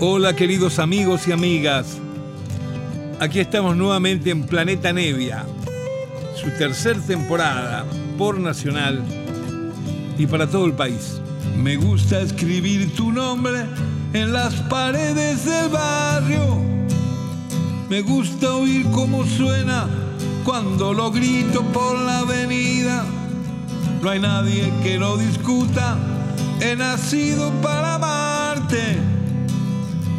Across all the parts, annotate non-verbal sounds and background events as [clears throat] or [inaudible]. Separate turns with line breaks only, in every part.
Hola queridos amigos y amigas. Aquí estamos nuevamente en Planeta Nevia, su tercer temporada por Nacional y para todo el país. Me gusta escribir tu nombre en las paredes del barrio. Me gusta oír cómo suena cuando lo grito por la avenida. No hay nadie que lo discuta. He nacido para amarte.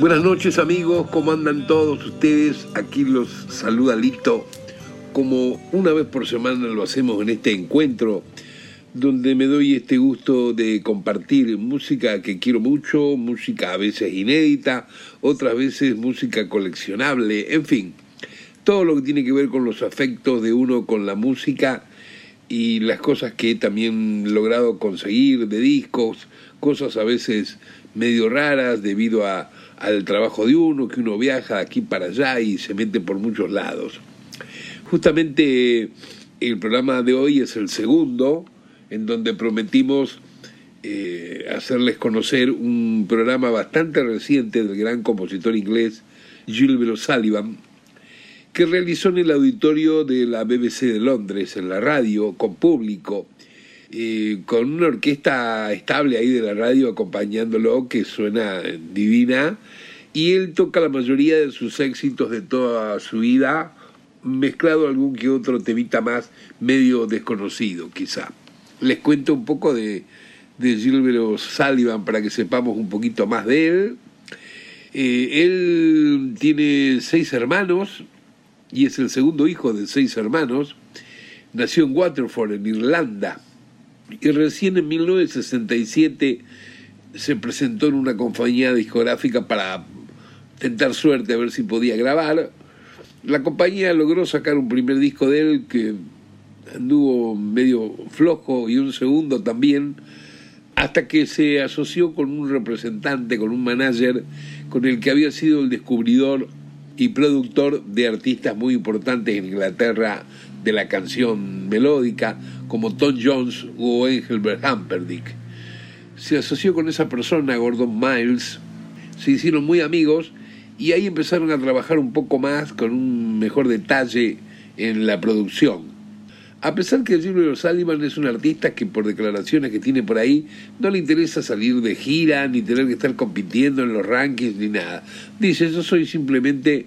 Buenas noches amigos, ¿cómo andan todos ustedes? Aquí los saluda Lito, como una vez por semana lo hacemos en este encuentro, donde me doy este gusto de compartir música que quiero mucho, música a veces inédita, otras veces música coleccionable, en fin, todo lo que tiene que ver con los afectos de uno con la música y las cosas que he también logrado conseguir de discos, cosas a veces medio raras debido a, al trabajo de uno, que uno viaja de aquí para allá y se mete por muchos lados. Justamente el programa de hoy es el segundo, en donde prometimos eh, hacerles conocer un programa bastante reciente del gran compositor inglés Gilbert O'Sullivan, que realizó en el auditorio de la BBC de Londres, en la radio, con público, con una orquesta estable ahí de la radio acompañándolo, que suena divina, y él toca la mayoría de sus éxitos de toda su vida, mezclado algún que otro temita más medio desconocido, quizá. Les cuento un poco de, de Gilbert O'Sullivan para que sepamos un poquito más de él. Eh, él tiene seis hermanos y es el segundo hijo de seis hermanos. Nació en Waterford, en Irlanda, y recién en 1967 se presentó en una compañía discográfica para tentar suerte a ver si podía grabar. La compañía logró sacar un primer disco de él que anduvo medio flojo y un segundo también, hasta que se asoció con un representante, con un manager, con el que había sido el descubridor y productor de artistas muy importantes en Inglaterra de la canción melódica, como Tom Jones o Engelbert Humperdinck. Se asoció con esa persona, Gordon Miles, se hicieron muy amigos y ahí empezaron a trabajar un poco más con un mejor detalle en la producción. A pesar que Gilbert O'Sullivan es un artista que por declaraciones que tiene por ahí no le interesa salir de gira ni tener que estar compitiendo en los rankings ni nada. Dice, yo soy simplemente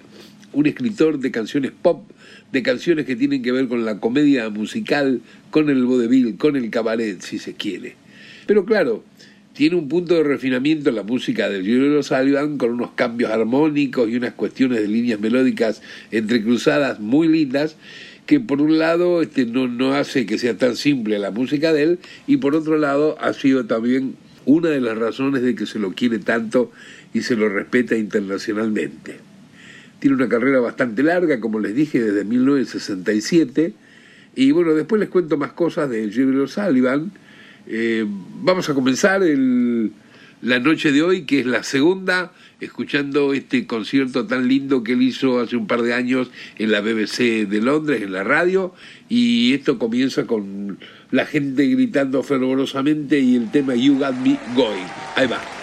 un escritor de canciones pop, de canciones que tienen que ver con la comedia musical, con el vodevil, con el cabaret, si se quiere. Pero claro, tiene un punto de refinamiento en la música de Gilbert O'Sullivan con unos cambios armónicos y unas cuestiones de líneas melódicas entrecruzadas muy lindas que por un lado este, no, no hace que sea tan simple la música de él y por otro lado ha sido también una de las razones de que se lo quiere tanto y se lo respeta internacionalmente. Tiene una carrera bastante larga, como les dije, desde 1967 y bueno, después les cuento más cosas de Gilbert O'Sullivan. Eh, vamos a comenzar el, la noche de hoy, que es la segunda, escuchando este concierto tan lindo que él hizo hace un par de años en la BBC de Londres, en la radio, y esto comienza con la gente gritando fervorosamente y el tema You Got Me Going. Ahí va.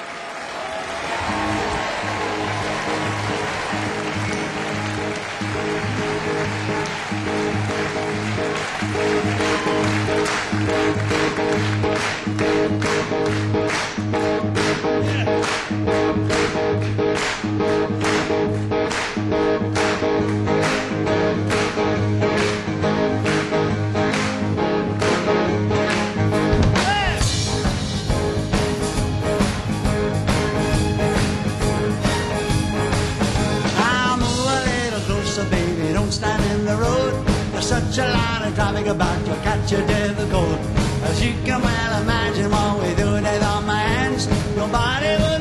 Such a lot of traffic about you'll catch a difficult. As you can well imagine, what we do it on my hands. Nobody would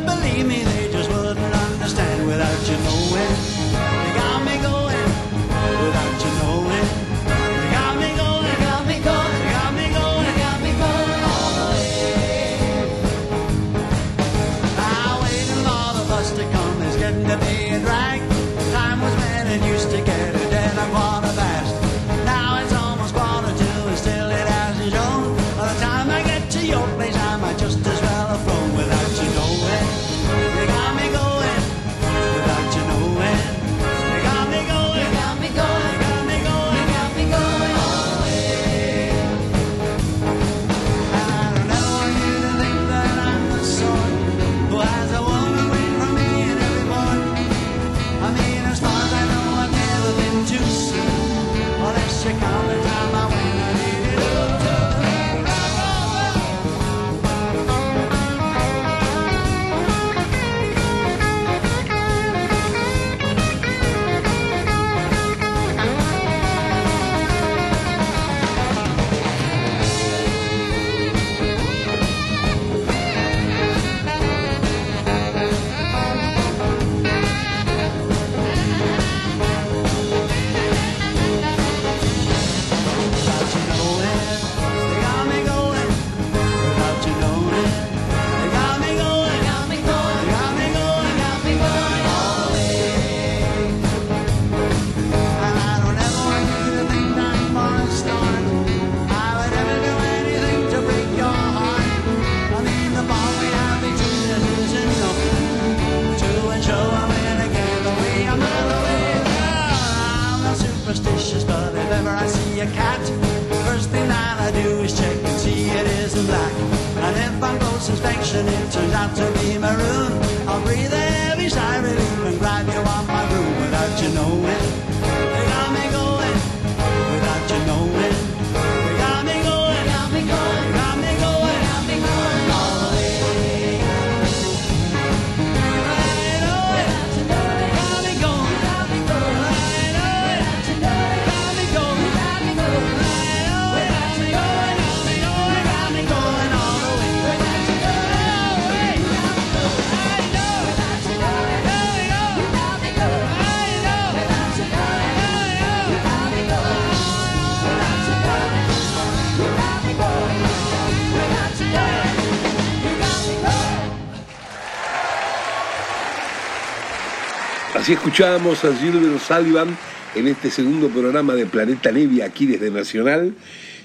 Así escuchábamos a Gilbert Sullivan en este segundo programa de Planeta Nevia aquí desde Nacional.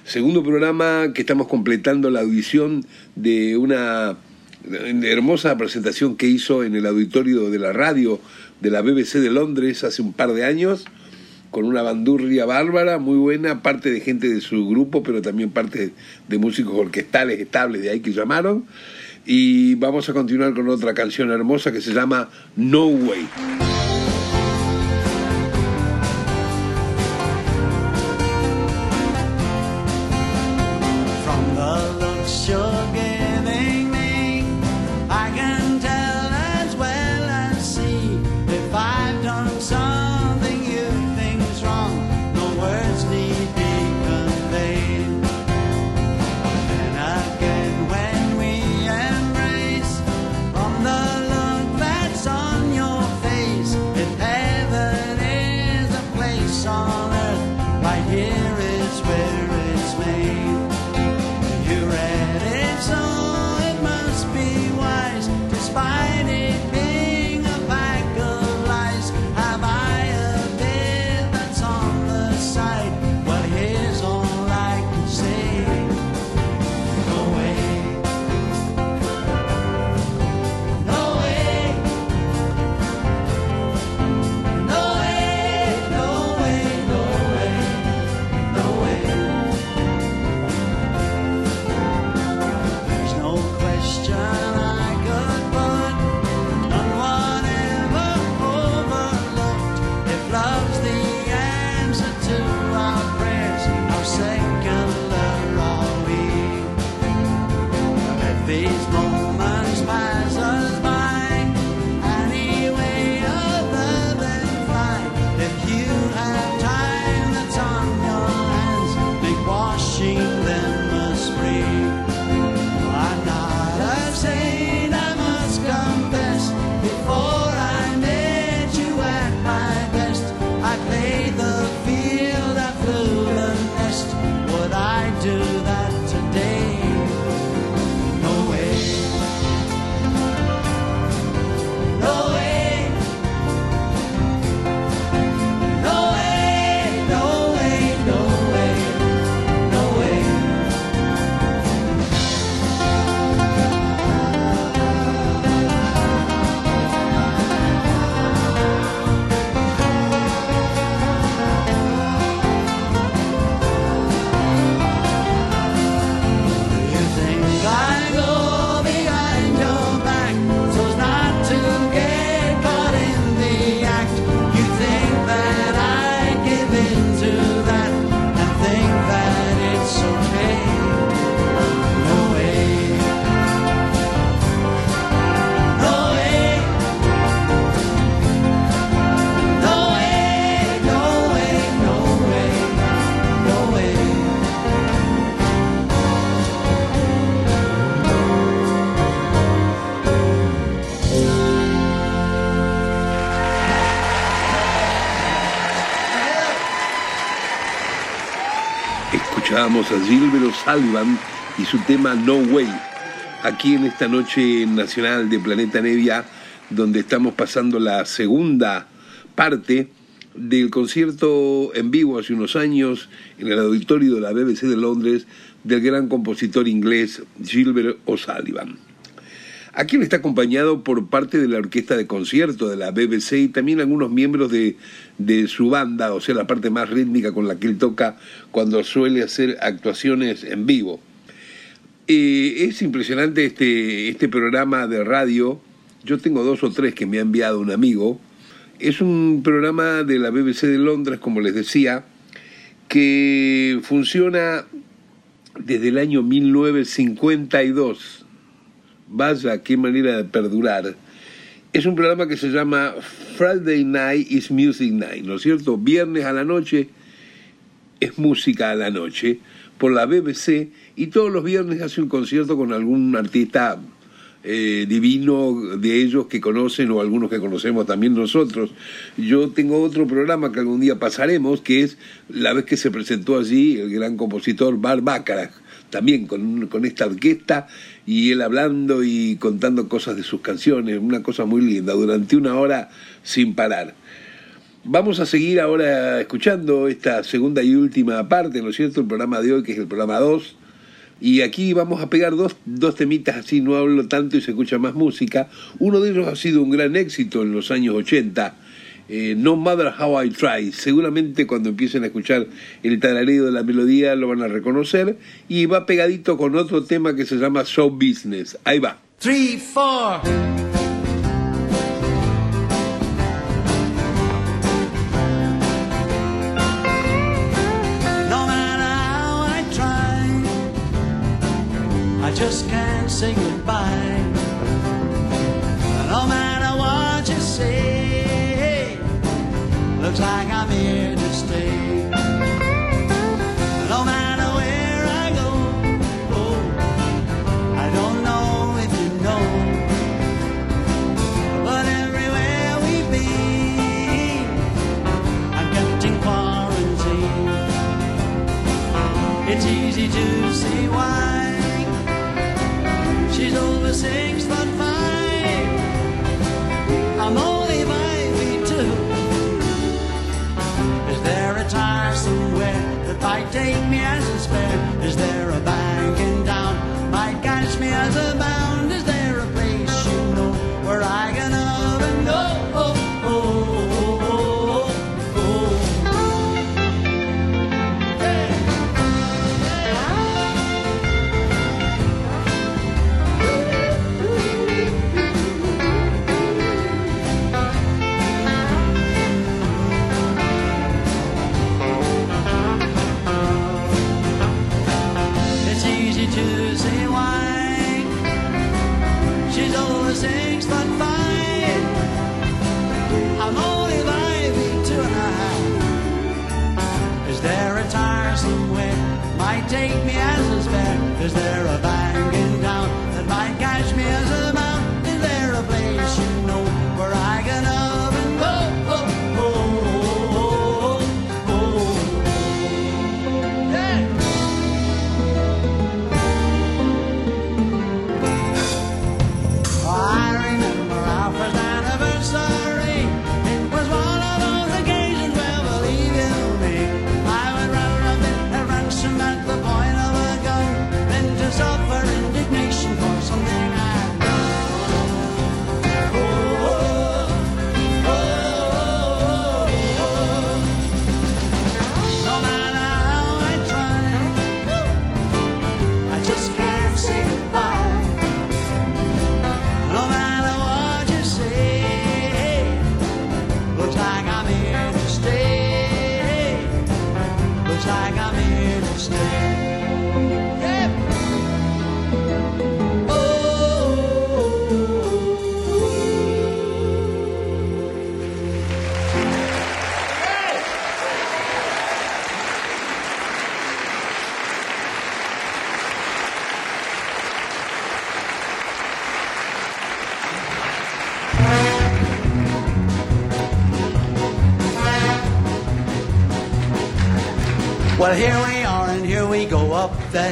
Segundo programa que estamos completando la audición de una hermosa presentación que hizo en el auditorio de la radio de la BBC de Londres hace un par de años con una bandurria bárbara, muy buena, parte de gente de su grupo, pero también parte de músicos orquestales estables de ahí que llamaron. Y vamos a continuar con otra canción hermosa que se llama No Way. Escuchábamos a Gilbero Salvan y su tema No Way, aquí en esta noche nacional de Planeta Nevia, donde estamos pasando la segunda parte del concierto en vivo hace unos años en el auditorio de la BBC de Londres del gran compositor inglés Gilbert O'Sullivan. aquí está acompañado por parte de la orquesta de concierto de la BBC y también algunos miembros de de su banda, o sea, la parte más rítmica con la que él toca cuando suele hacer actuaciones en vivo.
Es impresionante este, este programa de radio. Yo tengo dos o tres que me ha enviado un amigo. Es un programa de la BBC de Londres, como les decía, que funciona desde el año 1952. Vaya, qué manera de perdurar. Es un programa que se llama Friday Night is Music Night, ¿no es cierto? Viernes a la noche es música a la noche por la BBC y todos los viernes hace un concierto con algún artista eh, divino de ellos que conocen o algunos que conocemos también nosotros. Yo tengo otro programa que algún día pasaremos, que es la vez que se presentó allí el gran compositor Bar Bacharach, también con, con esta orquesta y él hablando y contando cosas de sus canciones, una cosa muy linda, durante una hora sin parar. Vamos a seguir ahora escuchando esta segunda y última parte, ¿no es cierto? El programa de hoy, que es el programa 2. Y aquí vamos a pegar dos, dos temitas así, no hablo tanto y se escucha más música. Uno de ellos ha sido un gran éxito en los años 80, eh, No Matter How I Try. Seguramente cuando empiecen a escuchar el tarareo de la melodía lo van a reconocer. Y va pegadito con otro tema que se llama Show Business. Ahí va.
Three, four.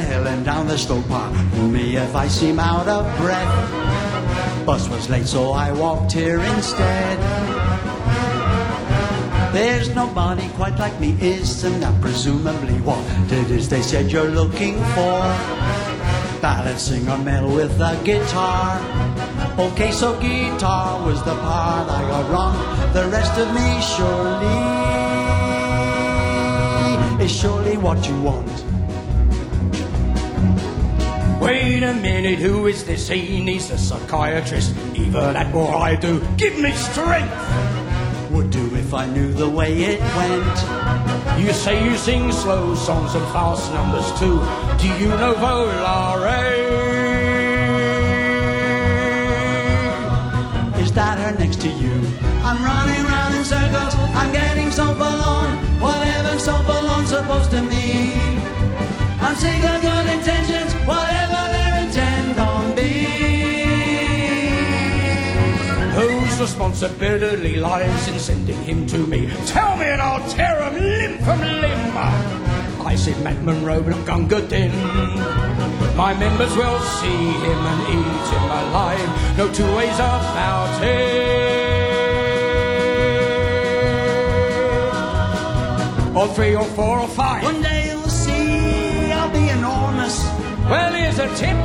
And down the. Pardon me if I seem out of breath. Bus was late, so I walked here instead. There's nobody quite like me, isn't that presumably what it is they said you're looking for? Balancing a medal with a guitar. Okay, so guitar was the part I got wrong. The rest of me surely is surely what you want.
Wait a minute, who is this? He needs a psychiatrist. Either that or I do. Give me strength!
Would do if I knew the way it went.
You say you sing slow songs and fast numbers too. Do you know Volare?
Is that her next to you? I'm running round in circles. I'm getting so forlorn. Whatever so forlorn supposed to mean. I'm sick of good intentions, whatever their intent on be.
Whose responsibility lies in sending him to me? Tell me and I'll tear him limb from limb. I see Matt Monroe and Gunga Din. My members will see him and eat him alive. No two ways about it. Or three or four or five.
One day
Well, here's a tip.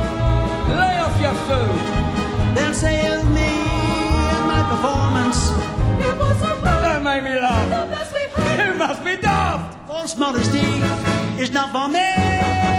Lay off your food.
They'll say of me and my performance.
That made me laugh. You must be daft.
False modesty is not for me.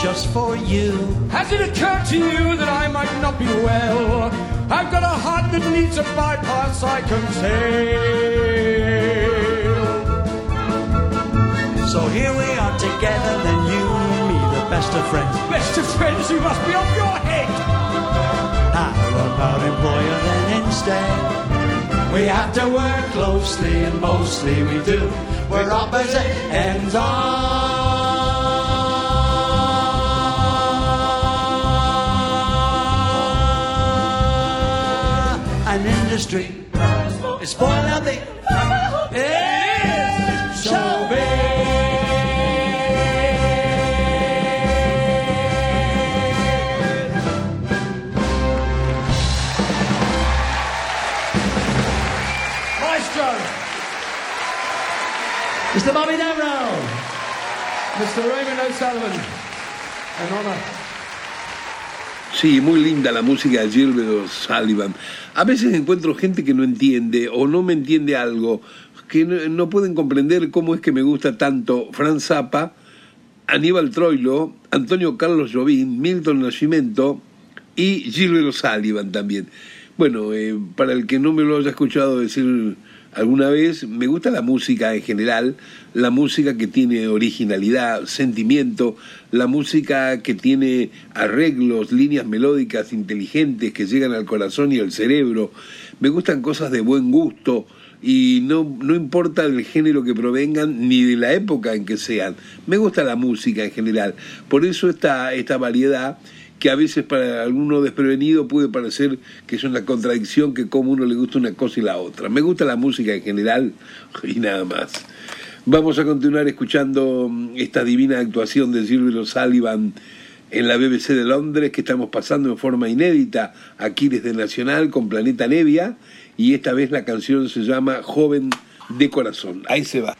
Just for you.
Has it occurred to you that I might not be well? I've got a heart that needs a bypass, I can tell.
So here we are together, then you and me, the best of friends.
Best of friends, you must be off your head.
How about employer then instead? We have to work closely and mostly we do. We're opposite ends of an industry. Out the Mr. Bobby.
Mr. Raymond.
Sí, muy linda la música de Gilbert O'Sullivan. A veces encuentro gente que no entiende o no me entiende algo, que no, pueden comprender cómo es que me gusta tanto Franz Zappa, Aníbal Troilo, Antonio Carlos Jobim, Milton Nascimento y Gilbert O'Sullivan también. Bueno, eh, para el que no me lo haya escuchado decir alguna vez, me gusta la música en general, la música que tiene originalidad, sentimiento, la música que tiene arreglos, líneas melódicas inteligentes que llegan al corazón y al cerebro. Me gustan cosas de buen gusto y no, no importa el género que provengan ni de la época en que sean. Me gusta la música en general. Por eso esta, esta variedad que a veces para alguno desprevenido puede parecer que es una contradicción que como uno le gusta una cosa y la otra. Me gusta la música en general y nada más. Vamos a continuar escuchando esta divina actuación de Gilbert O'Sullivan en la BBC de Londres que estamos pasando en forma inédita aquí desde Nacional con Planeta Nevia y esta vez la canción se llama Joven de Corazón. Ahí se va.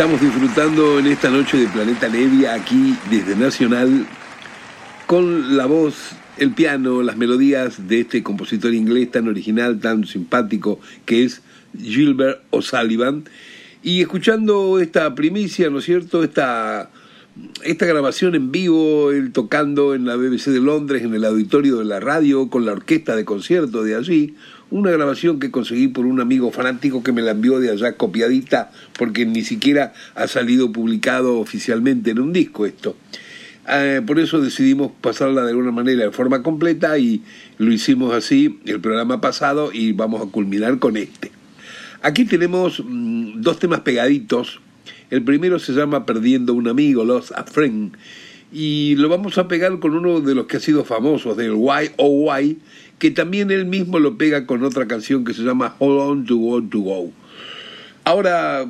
Estamos disfrutando en esta noche de Planeta Nevia aquí desde Nacional con la voz, el piano, las melodías de este compositor inglés tan original, tan simpático que es Gilbert O'Sullivan y escuchando esta primicia, ¿no es cierto? Esta, esta grabación en vivo, él tocando en la BBC de Londres, en el auditorio de la radio, con la orquesta de concierto de allí, una grabación que conseguí por un amigo fanático que me la envió de allá copiadita, porque ni siquiera ha salido publicado oficialmente en un disco esto. Eh, por eso decidimos pasarla de alguna manera de forma completa y lo hicimos así el programa pasado y vamos a culminar con este. Aquí tenemos mm, dos temas pegaditos. El primero se llama Perdiendo un amigo, Lost a Friend, y lo vamos a pegar con uno de los que ha sido famosos, del YOY, que también él mismo lo pega con otra canción que se llama Hold On to Go to Go. Ahora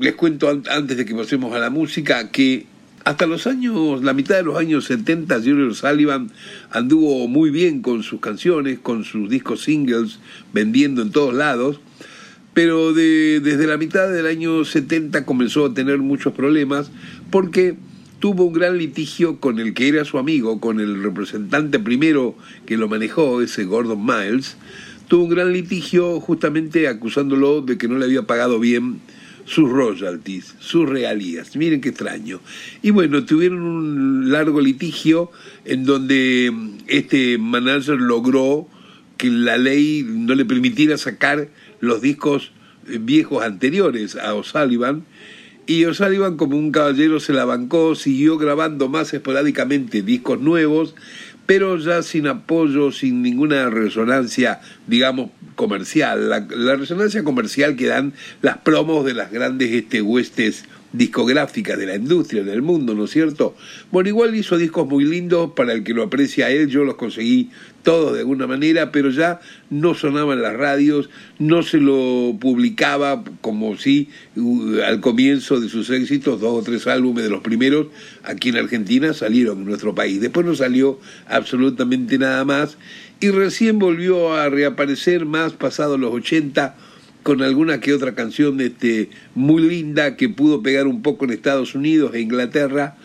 les cuento an- antes de que pasemos a la música que hasta los años, la mitad de los años 70, Junior Sullivan anduvo muy bien con sus canciones, con sus discos singles, vendiendo en todos lados, pero de- desde la mitad del año 70 comenzó a tener muchos problemas porque tuvo un gran litigio con el que era su amigo, con el representante primero que lo manejó, ese Gordon Miles, tuvo un gran litigio justamente acusándolo de que no le había pagado bien sus royalties, sus regalías. Miren qué extraño. Y bueno, tuvieron un largo litigio en donde este manager logró que la ley no le permitiera sacar los discos eh, viejos anteriores a O'Sullivan. Y O'Sullivan, como un caballero, se la bancó, siguió grabando más esporádicamente discos nuevos, pero ya sin apoyo, sin ninguna resonancia, digamos, comercial. La, la resonancia comercial que dan las promos de las grandes este, huestes discográficas de la industria, del mundo, ¿no es cierto? Bueno, igual hizo discos muy lindos, para el que lo aprecia a él, yo los conseguí todos de alguna manera, pero ya no sonaban las radios, no se lo publicaba como si uh, al comienzo de sus éxitos, dos o tres álbumes de los primeros, aquí en Argentina salieron en nuestro país. Después no salió absolutamente nada más y recién volvió a reaparecer más pasados los 80 con alguna que otra canción este, muy linda que pudo pegar un poco en Estados Unidos e Inglaterra,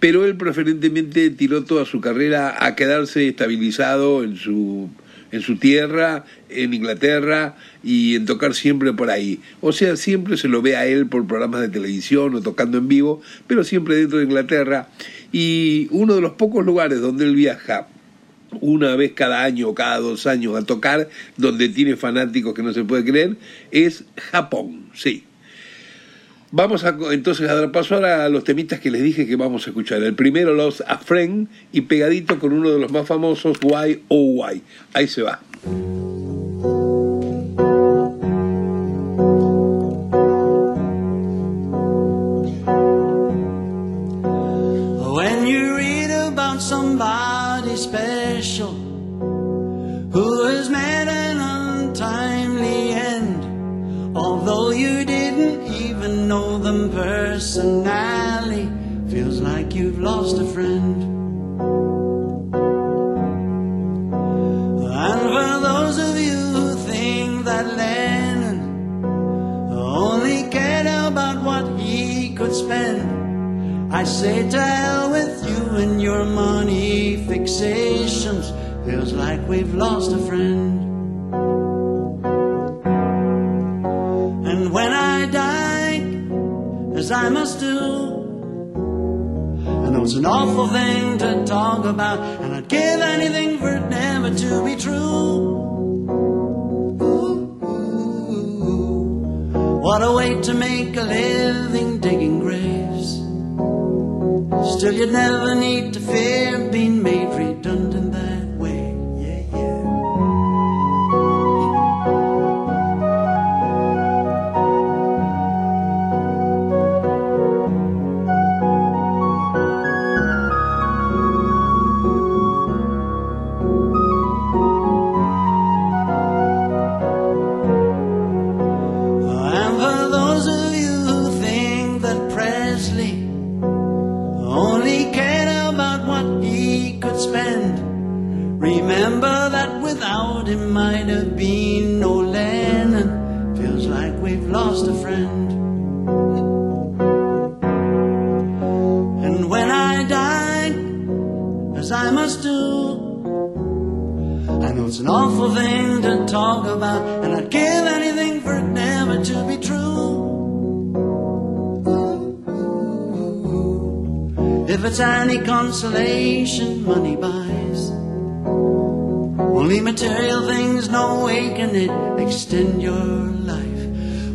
pero él preferentemente tiró toda su carrera a quedarse estabilizado en su, en su tierra, en Inglaterra, y en tocar siempre por ahí. O sea, siempre se lo ve a él por programas de televisión o tocando en vivo, pero siempre dentro de Inglaterra. Y uno de los pocos lugares donde él viaja una vez cada año o cada dos años a tocar, donde tiene fanáticos que no se puede creer, es Japón, sí. Vamos a, entonces a dar paso ahora a los temitas que les dije que vamos a escuchar. El primero, los A Friend, y pegadito con uno de los más famosos, Why Oh Why. Ahí se va.
When you know them personally, feels like you've lost a friend. And for those of you who think that Lennon only cared about what he could spend, I say to hell with you and your money fixations. Feels like we've lost a friend. As I must do, I know it's an awful thing to talk about, and I'd give anything for it never to be true. What a way to make a living digging graves. Still, you'd never need to fear being made redundant If it's any consolation, money buys. Only material things, no way can it extend your life.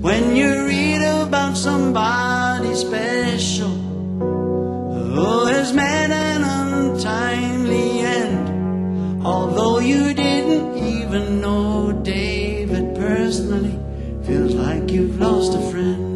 When you read about somebody special oh, who has met an untimely end, although you didn't even know David personally, feels like you've lost a friend.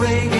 ringing.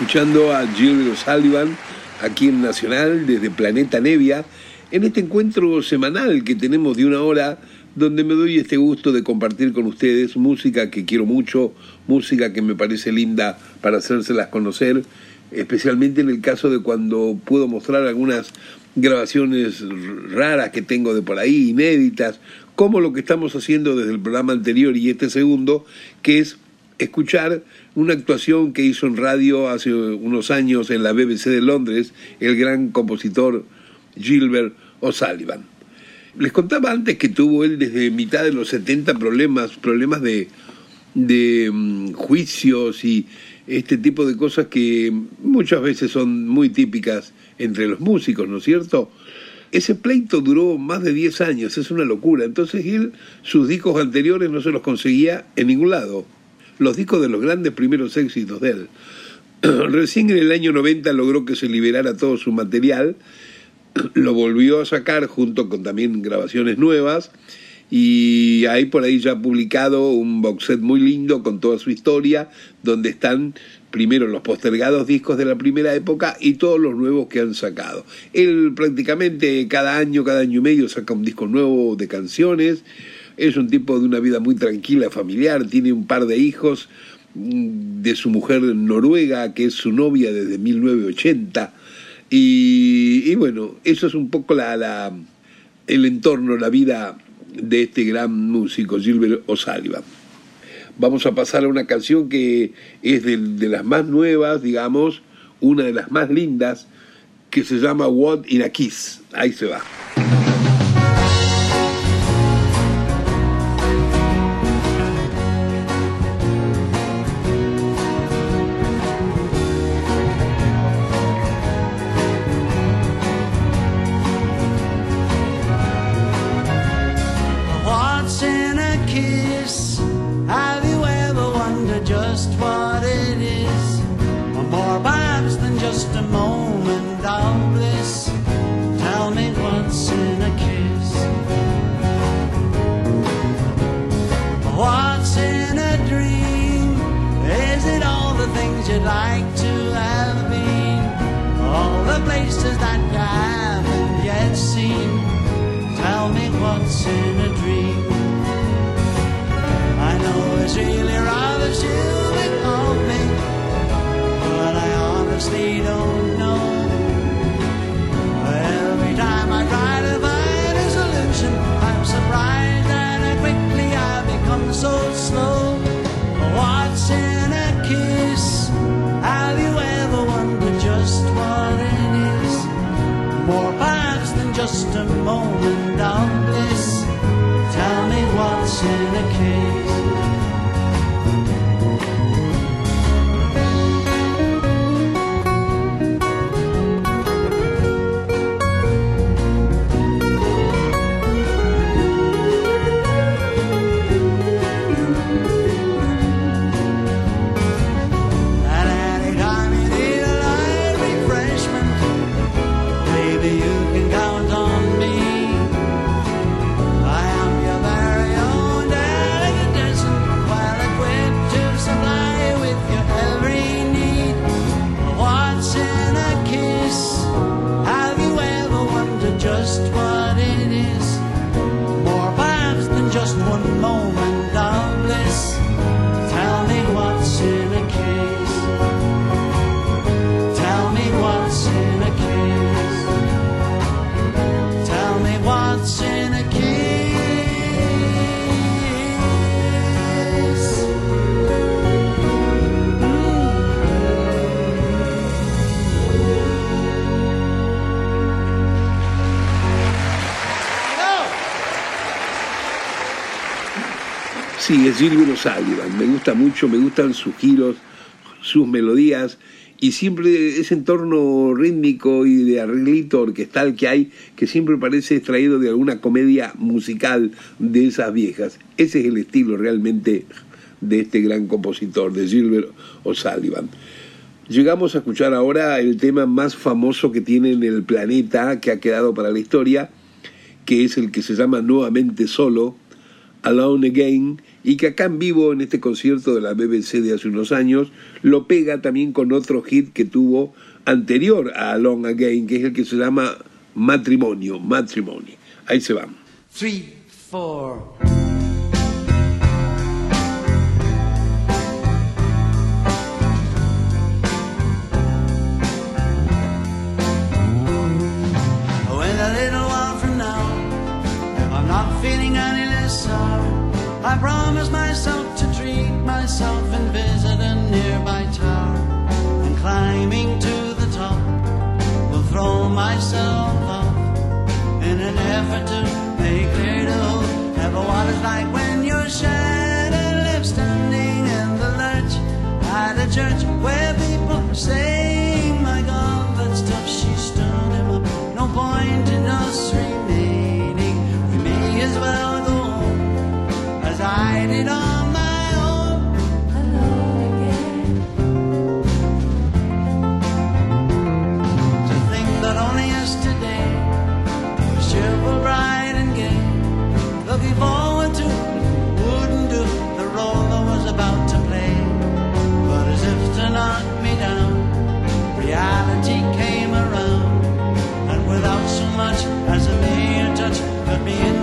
Escuchando a Gilbert O'Sullivan aquí en Nacional desde Planeta Nevia en este encuentro semanal que tenemos de una hora donde me doy este gusto de compartir con ustedes música que quiero mucho, música que me parece linda para hacérselas conocer, especialmente en el caso de cuando puedo mostrar algunas grabaciones raras que tengo de por ahí, inéditas, como lo que estamos haciendo desde el programa anterior y este segundo, que es escuchar una actuación que hizo en radio hace unos años en la BBC de Londres el gran compositor Gilbert O'Sullivan. Les contaba antes que tuvo él desde mitad de los 70 problemas, problemas de, de mm, juicios y este tipo de cosas que muchas veces son muy típicas entre los músicos, ¿no es cierto? Ese pleito duró más de 10 años, es una locura. Entonces él, sus discos anteriores no se los conseguía en ningún lado. Los discos de los grandes primeros éxitos de él. [clears throat] Recién en el año 90 logró que se liberara todo su material, [clears throat] lo volvió a sacar junto con también grabaciones nuevas y hay por ahí ya publicado un box set muy lindo con toda su historia, donde están primero los postergados discos de la primera época y todos los nuevos que han sacado. Él prácticamente cada año, cada año y medio saca un disco nuevo de canciones, es un tipo de una vida muy tranquila, familiar, tiene un par de hijos mm, de su mujer noruega, que es su novia desde 1980, y, bueno, eso es un poco la, el entorno, la vida de este gran músico, Gilbert O'Sullivan. Vamos a pasar a una canción que es de, de, las más nuevas, digamos, una de las más lindas, que se llama What in a Kiss. Ahí se va. Sí, es Gilbert O'Sullivan. Me gusta mucho, me gustan sus giros, sus melodías y siempre ese entorno rítmico y de arreglito orquestal que hay, que siempre parece extraído de alguna comedia musical de esas viejas. Ese es el estilo realmente de este gran compositor, de Gilbert O'Sullivan. Llegamos a escuchar ahora el tema más famoso que tiene en el planeta, que ha quedado para la historia, que es el que se llama Nuevamente Solo, Alone Again, y que acá en vivo en este concierto de la BBC de hace unos años lo pega también con otro hit que tuvo anterior a Long Again, que es el que se llama Matrimonio, Matrimonio. Ahí se van.
Three, four. I promised myself to treat myself and visit a nearby tower. And climbing to the top, will throw myself off in an effort to make clear to have what it's like when you're lives standing in the lurch at a church where people are saying, "My God, that's stuff she's done him up." No point. me in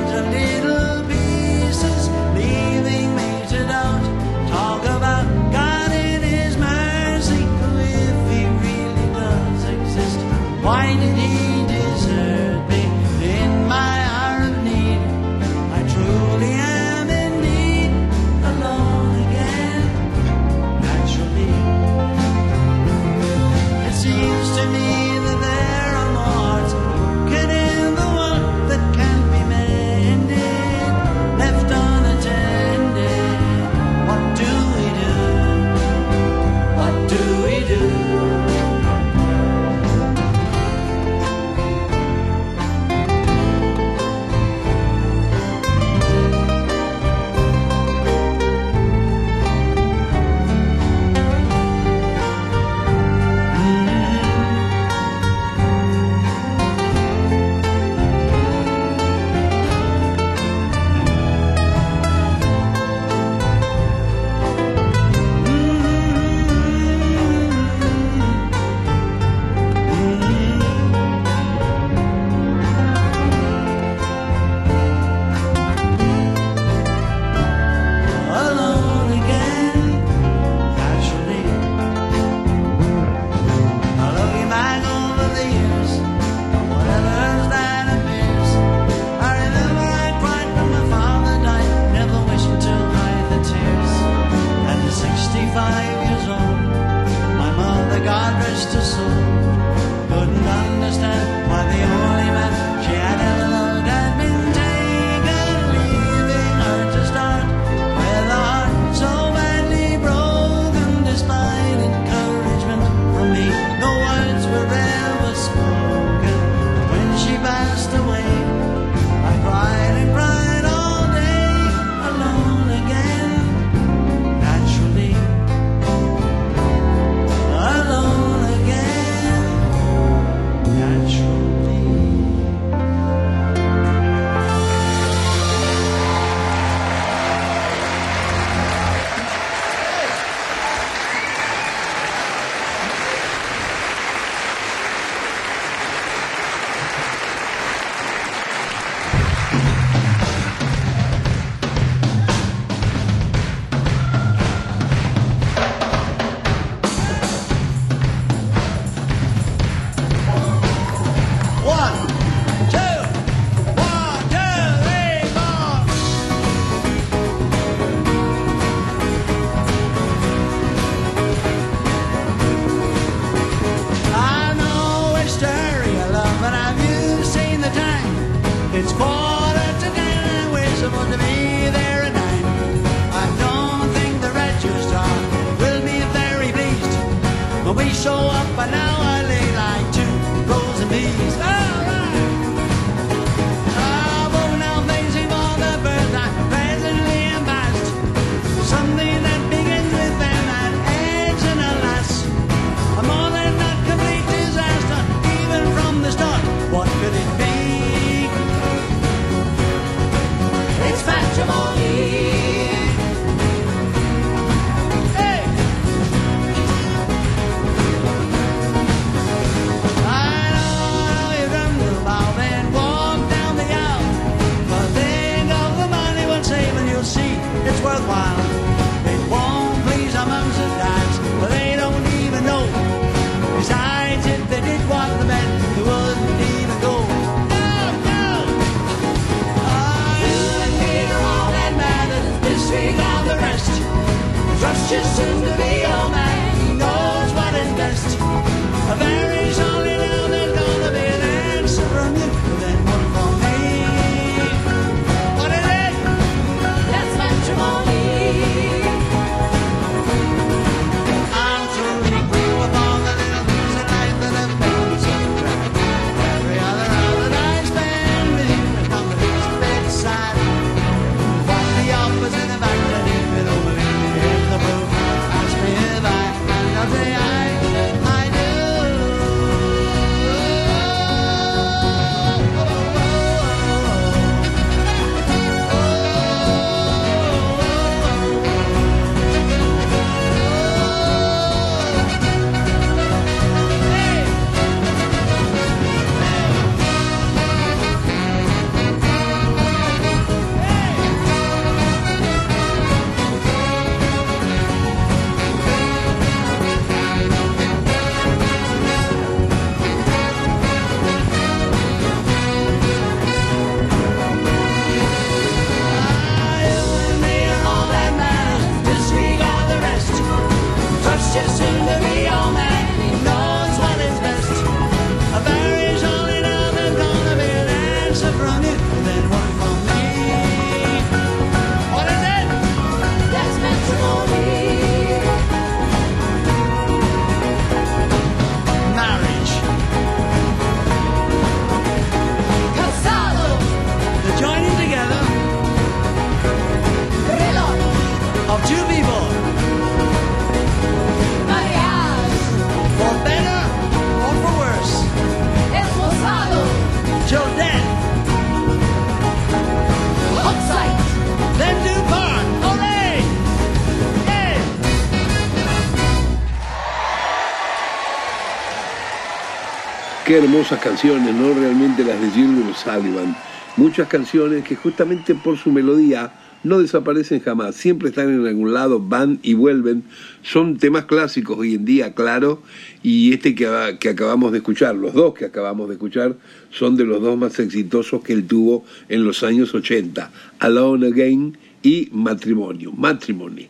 Qué hermosas canciones, ¿no? Realmente las de Gilbert Sullivan. Muchas canciones que justamente por su melodía no desaparecen jamás, siempre están en algún lado, van y vuelven. Son temas clásicos hoy en día, claro, y este que, acabamos de escuchar, los dos que acabamos de escuchar, son de los dos más exitosos que él tuvo en los años 80, Alone Again y Matrimonio, Matrimony.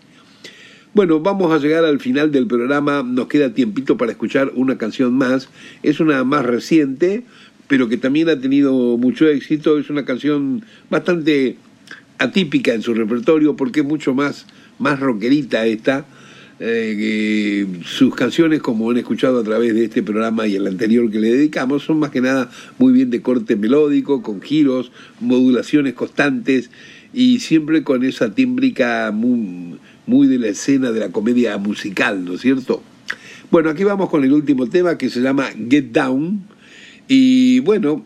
Bueno, vamos a llegar al final del programa, nos queda tiempito para escuchar una canción más, es una más reciente, pero que también ha tenido mucho éxito, es una canción bastante atípica en su repertorio porque es mucho más, más rockerita esta. eh, sus canciones, como han escuchado a través de este programa y el anterior que le dedicamos, son más que nada muy bien de corte melódico, con giros, modulaciones constantes y siempre con esa tímbrica muy, muy de la escena de la comedia musical, ¿no es cierto? Bueno, aquí vamos con el último tema que se llama Get Down. Y bueno,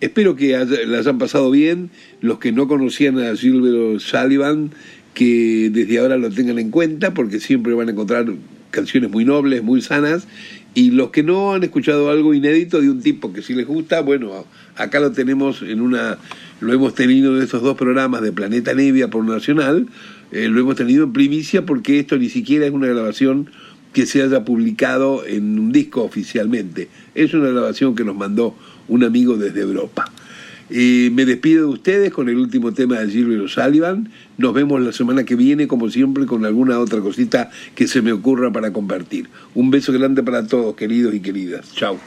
espero que las han pasado bien. Los que no conocían a Silvio Sullivan, que desde ahora lo tengan en cuenta, porque siempre van a encontrar canciones muy nobles, muy sanas. Y los que no han escuchado algo inédito de un tipo que sí les gusta, bueno, acá lo tenemos en una, lo hemos tenido en estos dos programas de Planeta Nevia por Nacional, eh, lo hemos tenido en primicia porque esto ni siquiera es una grabación que se haya publicado en un disco oficialmente. Es una grabación que nos mandó un amigo desde Europa. Eh, me despido de ustedes con el último tema de Gilbert Sullivan. Nos vemos la semana que viene, como siempre, con alguna otra cosita que se me ocurra para compartir. Un beso grande para todos, queridos y queridas. Chao.